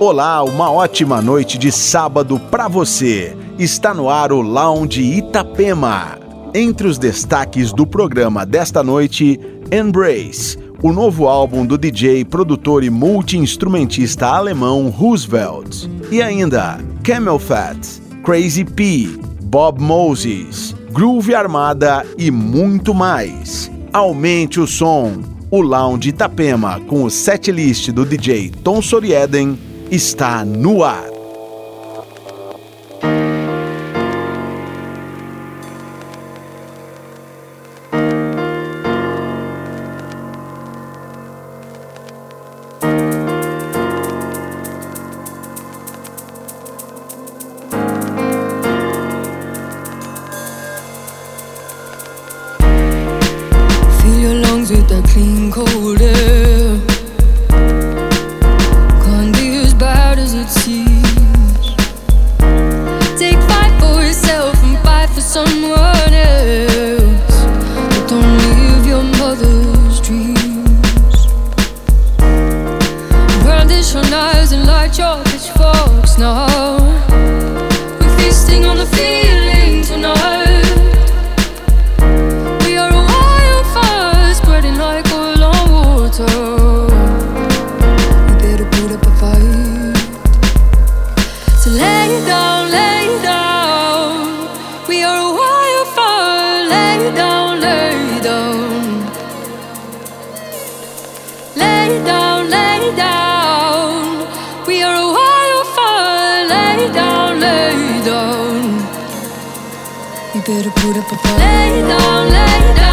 Olá, uma ótima noite de sábado para você. Está no ar o Lounge Itapema. Entre os destaques do programa desta noite, Embrace, o novo álbum do DJ, produtor e multi-instrumentista alemão Roosevelt. E ainda Camel Fat, Crazy P, Bob Moses, Groove Armada e muito mais. Aumente o som. O Lounge Itapema com o setlist do DJ Tom Sorieden está no ar. Can't stop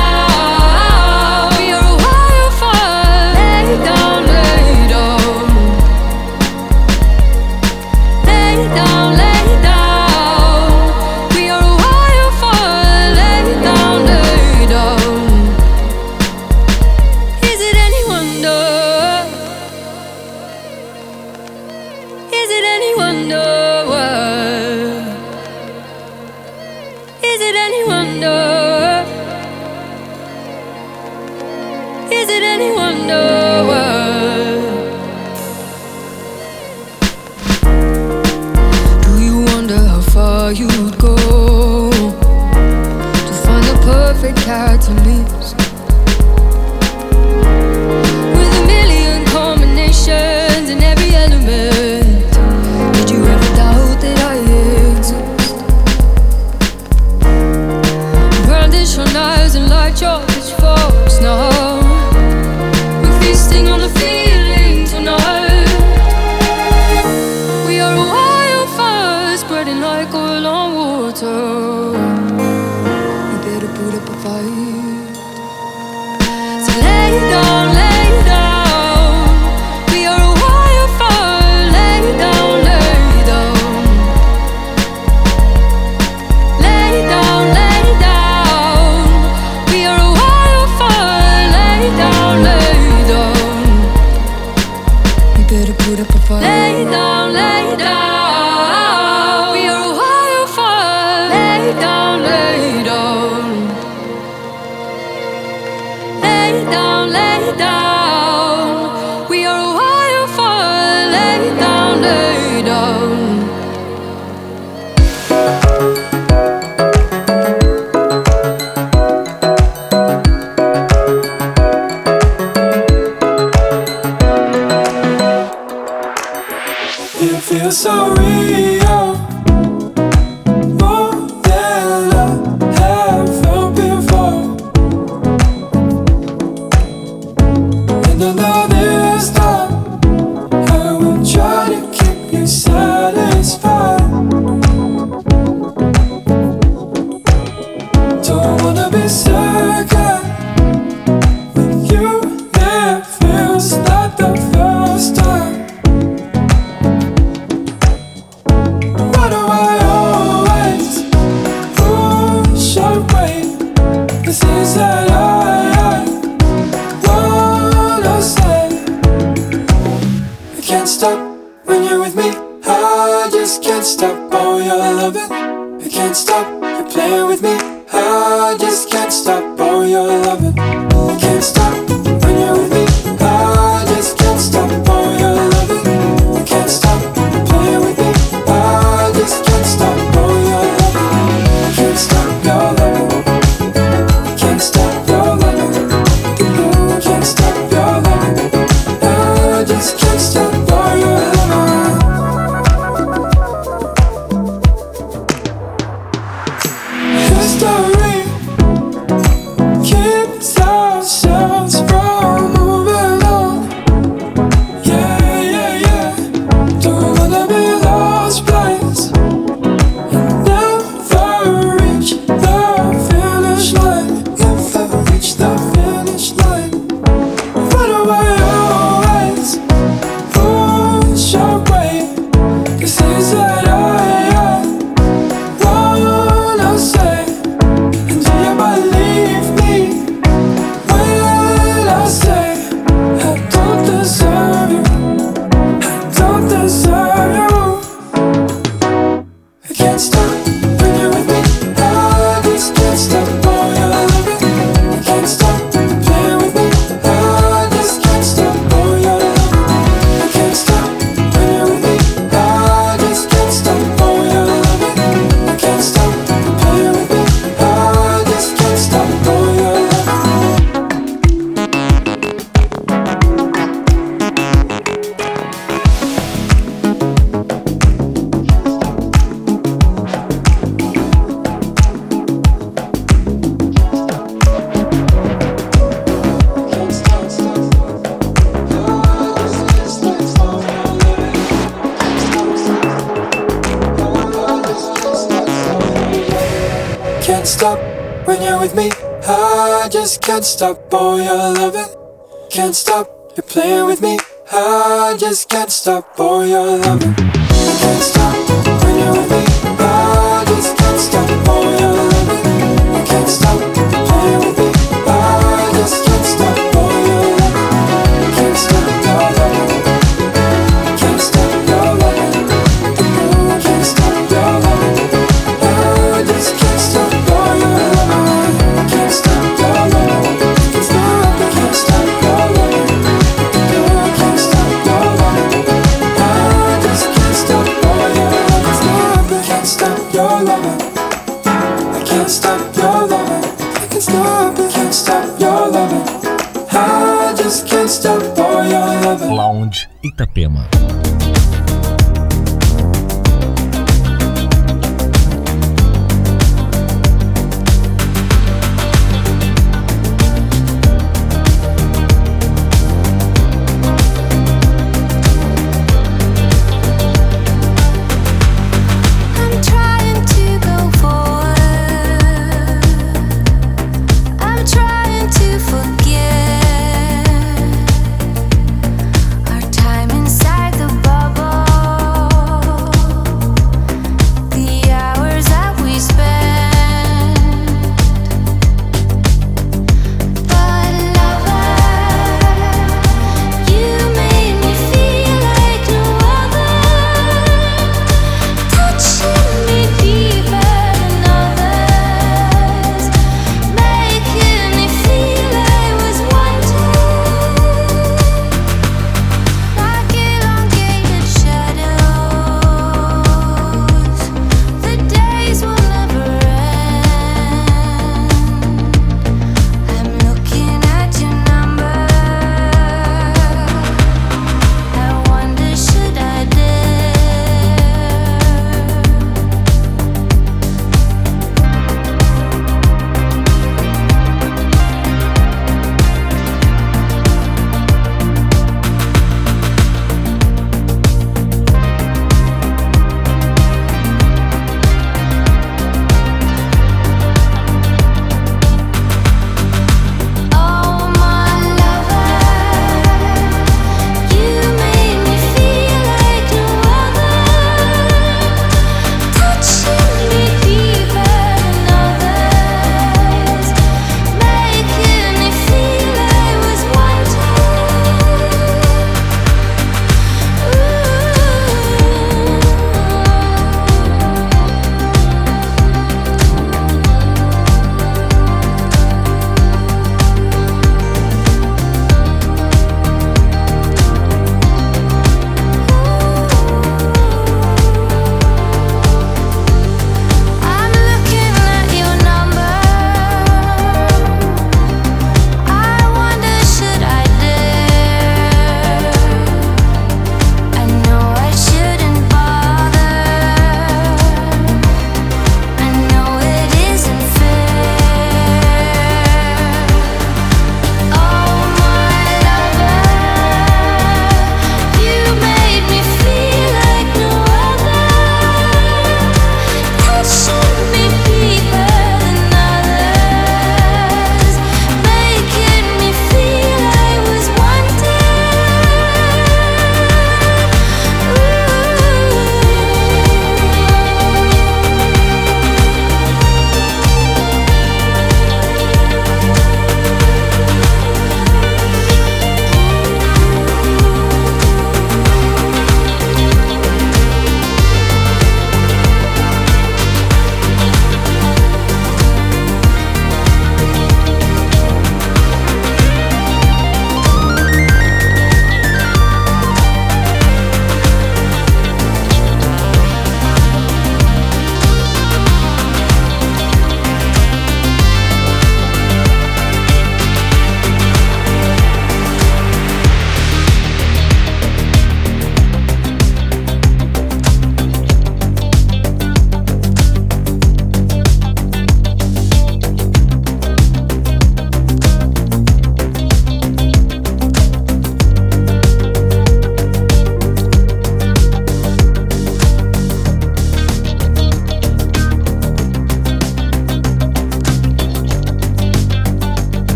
stop.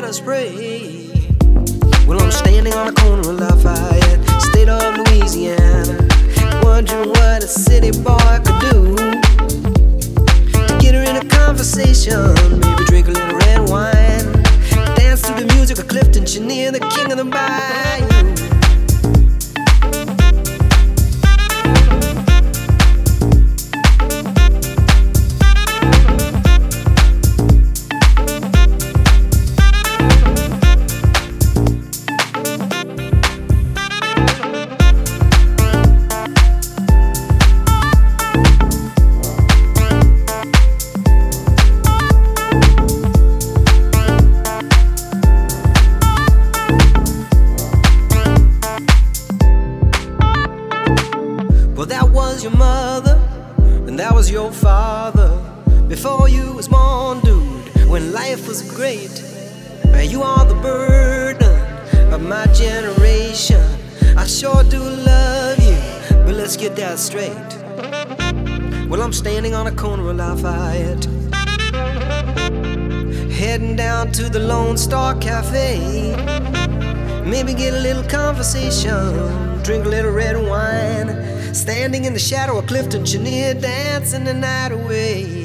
Let us pray. Well, I'm standing on the corner of Lafayette, state of Louisiana, wondering what a city boy could do to get her in a conversation, maybe drink a little red wine, dance to the music of Clifton Chenier, the king of the bayou. Standing on a corner of Lafayette, heading down to the Lone Star Cafe. Maybe get a little conversation, drink a little red wine. Standing in the shadow of Clifton Chenier, dancing the night away.